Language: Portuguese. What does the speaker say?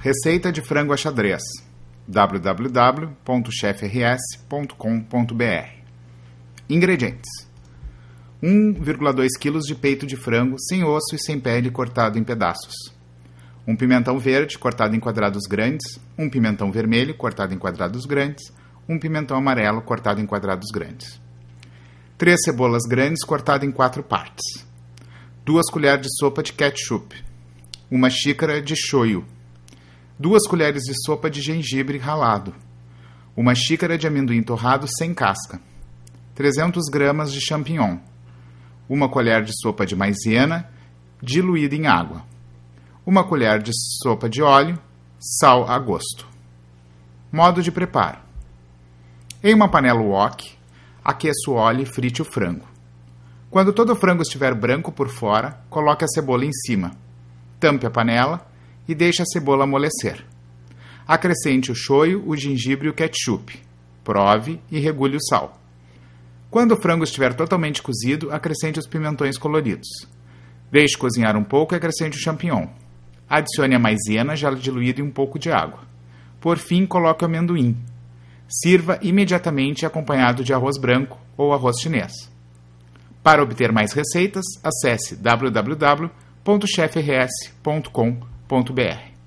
Receita de frango a xadrez www.chefrs.com.br Ingredientes 1,2 kg de peito de frango sem osso e sem pele cortado em pedaços. Um pimentão verde cortado em quadrados grandes, um pimentão vermelho cortado em quadrados grandes, um pimentão amarelo cortado em quadrados grandes. Três cebolas grandes cortadas em quatro partes. Duas colheres de sopa de ketchup. Uma xícara de shoyu. Duas colheres de sopa de gengibre ralado. Uma xícara de amendoim torrado sem casca. 300 gramas de champignon. Uma colher de sopa de maisena diluída em água. Uma colher de sopa de óleo, sal a gosto. Modo de preparo. Em uma panela wok, aqueça o óleo e frite o frango. Quando todo o frango estiver branco por fora, coloque a cebola em cima. Tampe a panela e deixe a cebola amolecer. Acrescente o shoyu, o gengibre e o ketchup. Prove e regule o sal. Quando o frango estiver totalmente cozido, acrescente os pimentões coloridos. Deixe cozinhar um pouco e acrescente o champignon. Adicione a maisena já diluída e um pouco de água. Por fim, coloque o amendoim. Sirva imediatamente acompanhado de arroz branco ou arroz chinês. Para obter mais receitas, acesse www.chefrs.com.br. .br